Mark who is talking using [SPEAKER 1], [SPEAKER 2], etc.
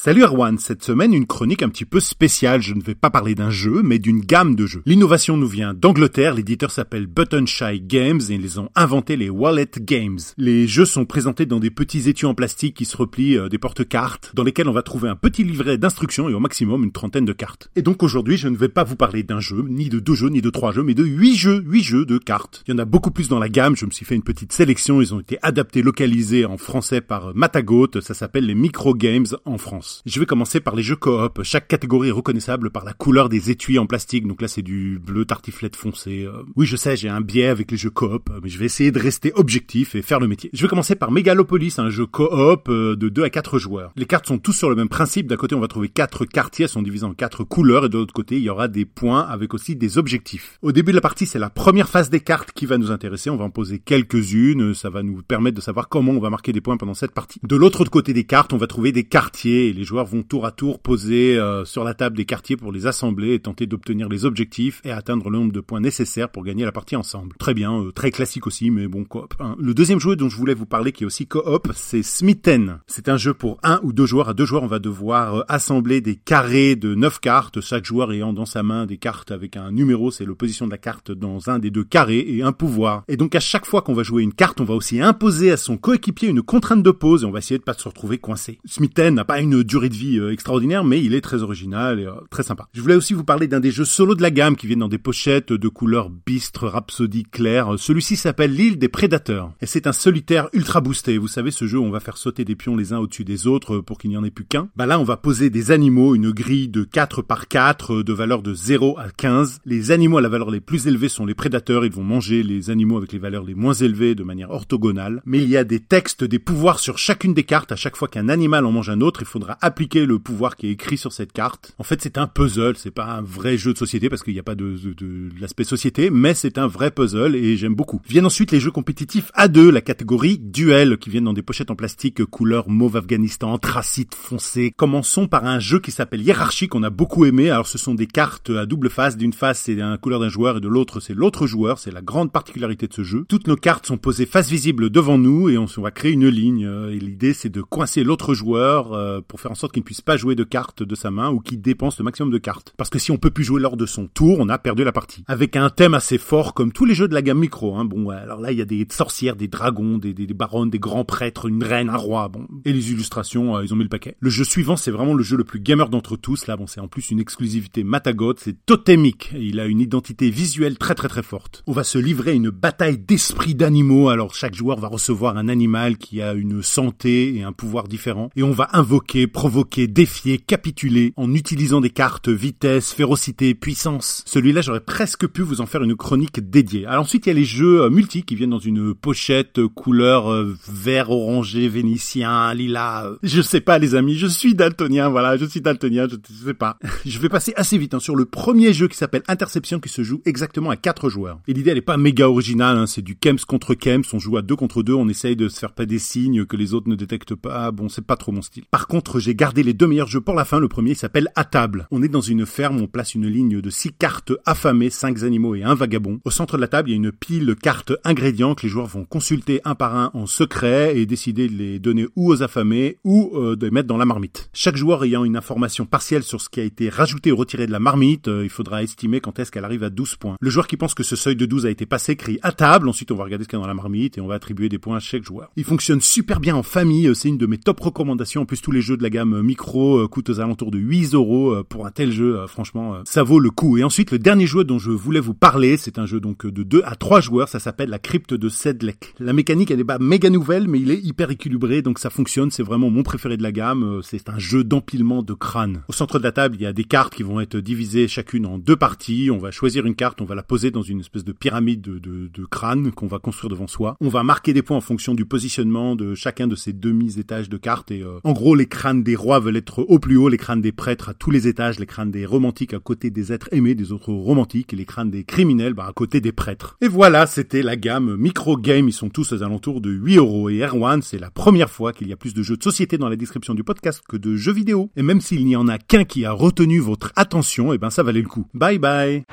[SPEAKER 1] Salut Erwan, cette semaine une chronique un petit peu spéciale, je ne vais pas parler d'un jeu, mais d'une gamme de jeux. L'innovation nous vient d'Angleterre, l'éditeur s'appelle Button Shy Games et ils ont inventé les Wallet Games. Les jeux sont présentés dans des petits étuis en plastique qui se replient euh, des porte-cartes, dans lesquels on va trouver un petit livret d'instructions et au maximum une trentaine de cartes. Et donc aujourd'hui je ne vais pas vous parler d'un jeu, ni de deux jeux, ni de trois jeux, mais de huit jeux, huit jeux de cartes. Il y en a beaucoup plus dans la gamme, je me suis fait une petite sélection, ils ont été adaptés, localisés en français par Matagot, ça s'appelle les Micro Games en France. Je vais commencer par les jeux coop. Chaque catégorie est reconnaissable par la couleur des étuis en plastique. Donc là, c'est du bleu tartiflette foncé. Euh, oui, je sais, j'ai un biais avec les jeux coop, mais je vais essayer de rester objectif et faire le métier. Je vais commencer par Megalopolis, un jeu coop euh, de 2 à 4 joueurs. Les cartes sont tous sur le même principe. D'un côté, on va trouver quatre quartiers, elles sont divisés en quatre couleurs, et de l'autre côté, il y aura des points avec aussi des objectifs. Au début de la partie, c'est la première phase des cartes qui va nous intéresser. On va en poser quelques-unes. Ça va nous permettre de savoir comment on va marquer des points pendant cette partie. De l'autre côté des cartes, on va trouver des quartiers les joueurs vont tour à tour poser euh, sur la table des quartiers pour les assembler et tenter d'obtenir les objectifs et atteindre le nombre de points nécessaires pour gagner la partie ensemble. Très bien, euh, très classique aussi, mais bon coop. Hein. Le deuxième jeu dont je voulais vous parler qui est aussi coop, c'est Smithen. C'est un jeu pour un ou deux joueurs. À deux joueurs, on va devoir euh, assembler des carrés de neuf cartes, chaque joueur ayant dans sa main des cartes avec un numéro, c'est l'opposition de la carte dans un des deux carrés et un pouvoir. Et donc à chaque fois qu'on va jouer une carte, on va aussi imposer à son coéquipier une contrainte de pause et on va essayer de pas se retrouver coincé. Smithen n'a pas une durée de vie euh, extraordinaire, mais il est très original et euh, très sympa. Je voulais aussi vous parler d'un des jeux solo de la gamme qui viennent dans des pochettes de couleurs bistre, rhapsodie claire. Celui-ci s'appelle l'île des prédateurs et c'est un solitaire ultra boosté. Vous savez ce jeu où on va faire sauter des pions les uns au-dessus des autres euh, pour qu'il n'y en ait plus qu'un. Bah là on va poser des animaux, une grille de 4 par 4 de valeur de 0 à 15. Les animaux à la valeur les plus élevées sont les prédateurs, ils vont manger les animaux avec les valeurs les moins élevées de manière orthogonale. Mais il y a des textes, des pouvoirs sur chacune des cartes. À chaque fois qu'un animal en mange un autre, il faudra appliquer le pouvoir qui est écrit sur cette carte. En fait, c'est un puzzle, c'est pas un vrai jeu de société parce qu'il n'y a pas de, de, l'aspect société, mais c'est un vrai puzzle et j'aime beaucoup. Viennent ensuite les jeux compétitifs A2, la catégorie duel, qui viennent dans des pochettes en plastique couleur mauve Afghanistan, tracite foncé. Commençons par un jeu qui s'appelle Hiérarchie qu'on a beaucoup aimé. Alors ce sont des cartes à double face. D'une face c'est la couleur d'un joueur et de l'autre c'est l'autre joueur. C'est la grande particularité de ce jeu. Toutes nos cartes sont posées face visible devant nous et on va créer une ligne. Et l'idée c'est de coincer l'autre joueur euh, faire en sorte qu'il ne puisse pas jouer de cartes de sa main ou qu'il dépense le maximum de cartes. Parce que si on peut plus jouer lors de son tour, on a perdu la partie. Avec un thème assez fort comme tous les jeux de la gamme micro. Hein. Bon, alors là il y a des sorcières, des dragons, des, des, des baronnes, des grands prêtres, une reine, un roi. Bon, et les illustrations, euh, ils ont mis le paquet. Le jeu suivant, c'est vraiment le jeu le plus gamer d'entre tous. Là, bon, c'est en plus une exclusivité Matagot, c'est totémique. Il a une identité visuelle très très très forte. On va se livrer à une bataille d'esprits d'animaux. Alors chaque joueur va recevoir un animal qui a une santé et un pouvoir différent. Et on va invoquer, provoquer, défier, capituler en utilisant des cartes vitesse, férocité, puissance. Celui-là, j'aurais presque pu vous en faire une chronique dédiée. Alors ensuite, il y a les jeux euh, multi qui viennent dans une pochette euh, couleur euh, vert orangé vénitien, lilas. Je sais pas les amis, je suis daltonien, voilà, je suis daltonien, je, sais pas. je vais passer assez vite hein, sur le premier jeu qui s'appelle Interception qui se joue exactement à 4 joueurs. Et l'idée elle est pas méga originale, hein, c'est du Kems contre Kems, on joue à 2 contre 2, on essaye de se faire pas des signes que les autres ne détectent pas, bon c'est pas trop mon style. Par contre j'ai gardé les deux meilleurs jeux pour la fin, le premier s'appelle À table. On est dans une ferme, on place une ligne de 6 cartes affamées, 5 animaux et un vagabond. Au centre de la table il y a une pile de cartes ingrédients que les joueurs vont consulter un par un en secret et décider de les donner ou aux affamés ou euh, de les mettre dans la marmite. Chaque joueur ayant une information partielle sur ce qui a été rajouté ou retiré de la marmite, euh, il faudra estimer quand est-ce qu'elle arrive à 12 points. Le joueur qui pense que ce seuil de 12 a été passé crie à table, ensuite on va regarder ce qu'il y a dans la marmite et on va attribuer des points à chaque joueur. Il fonctionne super bien en famille, euh, c'est une de mes top recommandations. En plus tous les jeux de la gamme micro coûtent aux alentours de 8 euros pour un tel jeu, franchement ça vaut le coup. Et ensuite le dernier jeu dont je voulais vous parler, c'est un jeu donc de 2 à 3 joueurs, ça s'appelle la crypte de Sedlec. La mécanique elle n'est pas méga nouvelle mais il est hyper équilibré donc ça fonctionne, c'est vraiment mon préféré de la gamme, euh, c'est un jeu d'empilement de crânes. Au centre de la table, il y a des cartes qui vont être divisées chacune en deux parties, on va choisir une carte, on va la poser dans une espèce de pyramide de, crânes qu'on va construire devant soi. On va marquer des points en fonction du positionnement de chacun de ces demi-étages de cartes et euh, en gros les crânes des rois veulent être au plus haut, les crânes des prêtres à tous les étages, les crânes des romantiques à côté des êtres aimés des autres romantiques et les crânes des criminels bah, à côté des prêtres. Et voilà, c'était la gamme micro game, ils sont tous aux alentours de 8 euros et Erwan, c'est la première fois qu'il y a plus de jeux de société dans la description du podcast que de jeux vidéo. Et même s'il n'y en a qu'un qui a retenu votre attention, et eh ben ça valait le coup. Bye bye